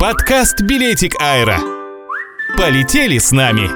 Подкаст «Билетик Аэро». Полетели с нами!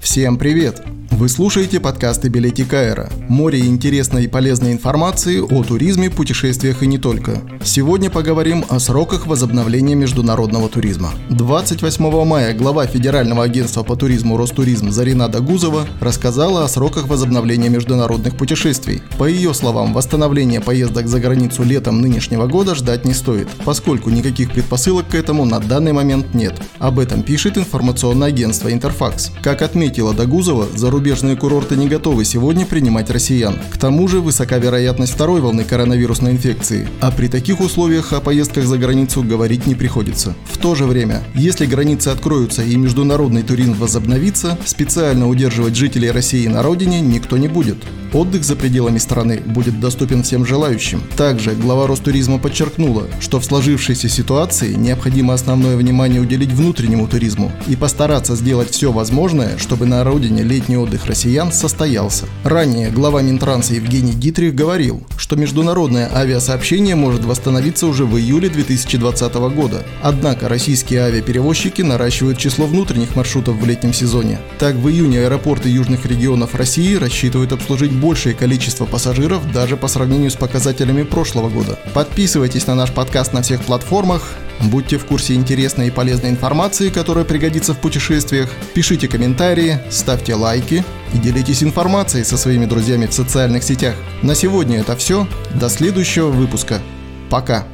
Всем привет! Вы слушаете подкасты Билетик Аэро. Море интересной и полезной информации о туризме, путешествиях и не только. Сегодня поговорим о сроках возобновления международного туризма. 28 мая глава Федерального агентства по туризму Ростуризм Зарина Дагузова рассказала о сроках возобновления международных путешествий. По ее словам, восстановление поездок за границу летом нынешнего года ждать не стоит, поскольку никаких предпосылок к этому на данный момент нет. Об этом пишет информационное агентство Интерфакс. Как отметила Дагузова, за зарубежные курорты не готовы сегодня принимать россиян. К тому же высока вероятность второй волны коронавирусной инфекции, а при таких условиях о поездках за границу говорить не приходится. В то же время, если границы откроются и международный туризм возобновится, специально удерживать жителей России на родине никто не будет. Отдых за пределами страны будет доступен всем желающим. Также глава Ростуризма подчеркнула, что в сложившейся ситуации необходимо основное внимание уделить внутреннему туризму и постараться сделать все возможное, чтобы на родине летний отдых россиян состоялся. Ранее глава Минтранса Евгений Дитрих говорил, что международное авиасообщение может восстановиться уже в июле 2020 года. Однако российские авиаперевозчики наращивают число внутренних маршрутов в летнем сезоне. Так, в июне аэропорты южных регионов России рассчитывают обслужить большее количество пассажиров даже по сравнению с показателями прошлого года. Подписывайтесь на наш подкаст на всех платформах, будьте в курсе интересной и полезной информации, которая пригодится в путешествиях, пишите комментарии, ставьте лайки и делитесь информацией со своими друзьями в социальных сетях. На сегодня это все. До следующего выпуска. Пока.